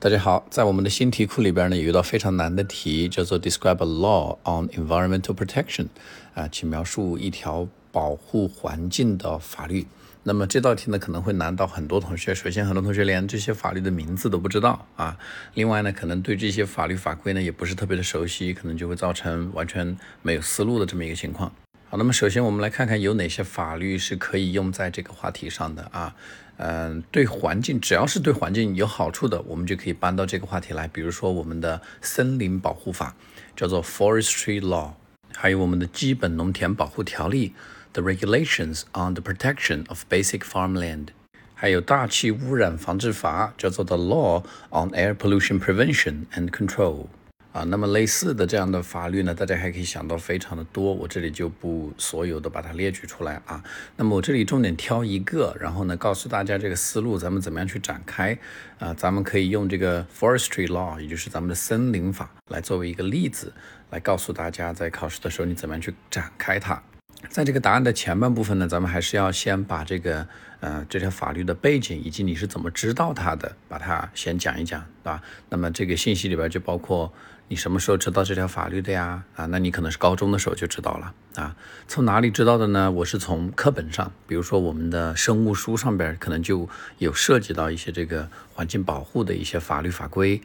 大家好，在我们的新题库里边呢，有一道非常难的题，叫做 Describe a law on environmental protection，啊，请描述一条保护环境的法律。那么这道题呢，可能会难到很多同学。首先，很多同学连这些法律的名字都不知道啊。另外呢，可能对这些法律法规呢，也不是特别的熟悉，可能就会造成完全没有思路的这么一个情况。好，那么首先我们来看看有哪些法律是可以用在这个话题上的啊？嗯，对环境，只要是对环境有好处的，我们就可以搬到这个话题来。比如说我们的森林保护法，叫做 Forestry Law，还有我们的基本农田保护条例，The Regulations on the Protection of Basic Farmland，还有大气污染防治法，叫做 The Law on Air Pollution Prevention and Control。啊，那么类似的这样的法律呢，大家还可以想到非常的多，我这里就不所有的把它列举出来啊。那么我这里重点挑一个，然后呢告诉大家这个思路，咱们怎么样去展开啊？咱们可以用这个 Forestry Law，也就是咱们的森林法，来作为一个例子，来告诉大家在考试的时候你怎么样去展开它。在这个答案的前半部分呢，咱们还是要先把这个呃这条法律的背景以及你是怎么知道它的，把它先讲一讲，对吧？那么这个信息里边就包括。你什么时候知道这条法律的呀？啊，那你可能是高中的时候就知道了啊。从哪里知道的呢？我是从课本上，比如说我们的生物书上边可能就有涉及到一些这个环境保护的一些法律法规。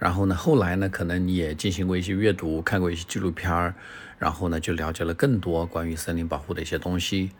然后呢，后来呢，可能你也进行过一些阅读，看过一些纪录片儿，然后呢，就了解了更多关于森林保护的一些东西。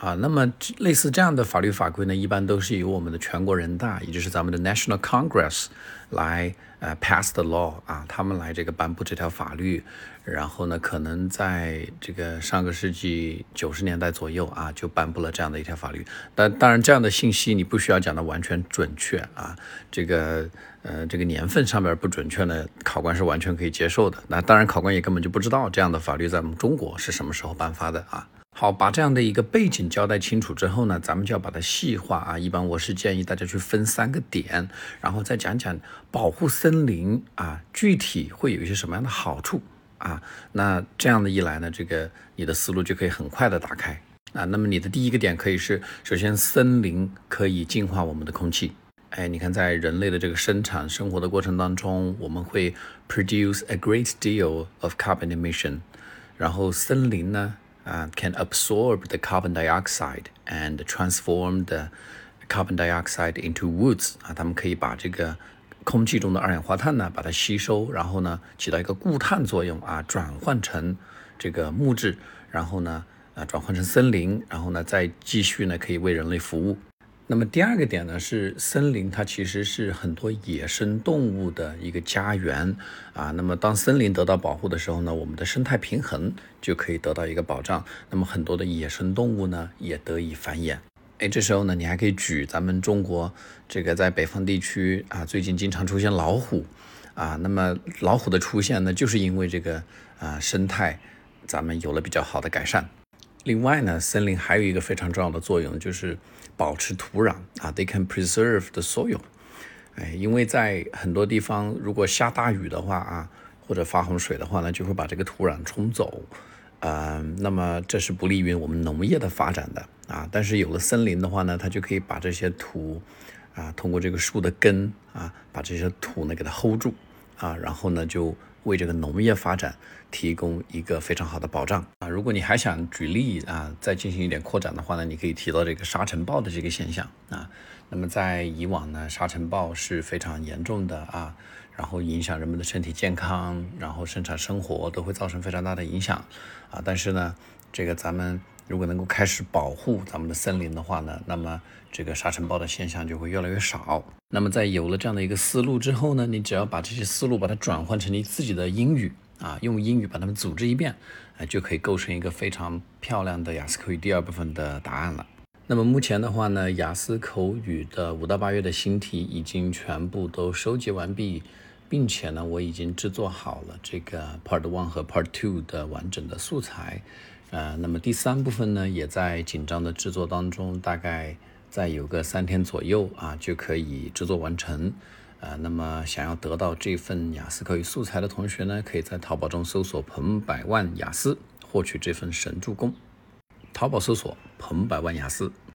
啊，那么类似这样的法律法规呢，一般都是由我们的全国人大，也就是咱们的 National Congress 来呃 pass the law 啊，他们来这个颁布这条法律。然后呢，可能在这个上个世纪九十年代左右啊，就颁布了这样的一条法律。但当然，这样的信息你不需要讲的完全准确啊，这个呃这个年份上面不准确呢，考官是完全可以接受的。那当然，考官也根本就不知道这样的法律在我们中国是什么时候颁发的啊。好，把这样的一个背景交代清楚之后呢，咱们就要把它细化啊。一般我是建议大家去分三个点，然后再讲讲保护森林啊，具体会有一些什么样的好处啊。那这样的一来呢，这个你的思路就可以很快的打开啊。那么你的第一个点可以是，首先森林可以净化我们的空气。哎，你看在人类的这个生产生活的过程当中，我们会 produce a great deal of carbon emission，然后森林呢啊 can absorb the carbon dioxide and transform the carbon dioxide into woods. 啊它们可以把这个空气中的二氧化碳呢把它吸收然后呢起到一个固碳作用啊转换成这个木质然后呢啊转换成森林然后呢再继续呢可以为人类服务。那么第二个点呢，是森林它其实是很多野生动物的一个家园啊。那么当森林得到保护的时候呢，我们的生态平衡就可以得到一个保障。那么很多的野生动物呢也得以繁衍。哎，这时候呢，你还可以举咱们中国这个在北方地区啊，最近经常出现老虎啊。那么老虎的出现呢，就是因为这个啊生态咱们有了比较好的改善。另外呢，森林还有一个非常重要的作用，就是保持土壤啊，they can preserve the soil。哎，因为在很多地方，如果下大雨的话啊，或者发洪水的话呢，就会把这个土壤冲走，呃，那么这是不利于我们农业的发展的啊。但是有了森林的话呢，它就可以把这些土啊，通过这个树的根啊，把这些土呢给它 hold 住啊，然后呢就。为这个农业发展提供一个非常好的保障啊！如果你还想举例啊，再进行一点扩展的话呢，你可以提到这个沙尘暴的这个现象啊。那么在以往呢，沙尘暴是非常严重的啊，然后影响人们的身体健康，然后生产生活都会造成非常大的影响啊。但是呢，这个咱们。如果能够开始保护咱们的森林的话呢，那么这个沙尘暴的现象就会越来越少。那么在有了这样的一个思路之后呢，你只要把这些思路把它转换成你自己的英语啊，用英语把它们组织一遍，啊，就可以构成一个非常漂亮的雅思口语第二部分的答案了。那么目前的话呢，雅思口语的五到八月的新题已经全部都收集完毕，并且呢，我已经制作好了这个 Part One 和 Part Two 的完整的素材。呃，那么第三部分呢，也在紧张的制作当中，大概再有个三天左右啊，就可以制作完成。呃，那么想要得到这份雅思口语素材的同学呢，可以在淘宝中搜索“彭百万雅思”，获取这份神助攻。淘宝搜索“彭百万雅思”。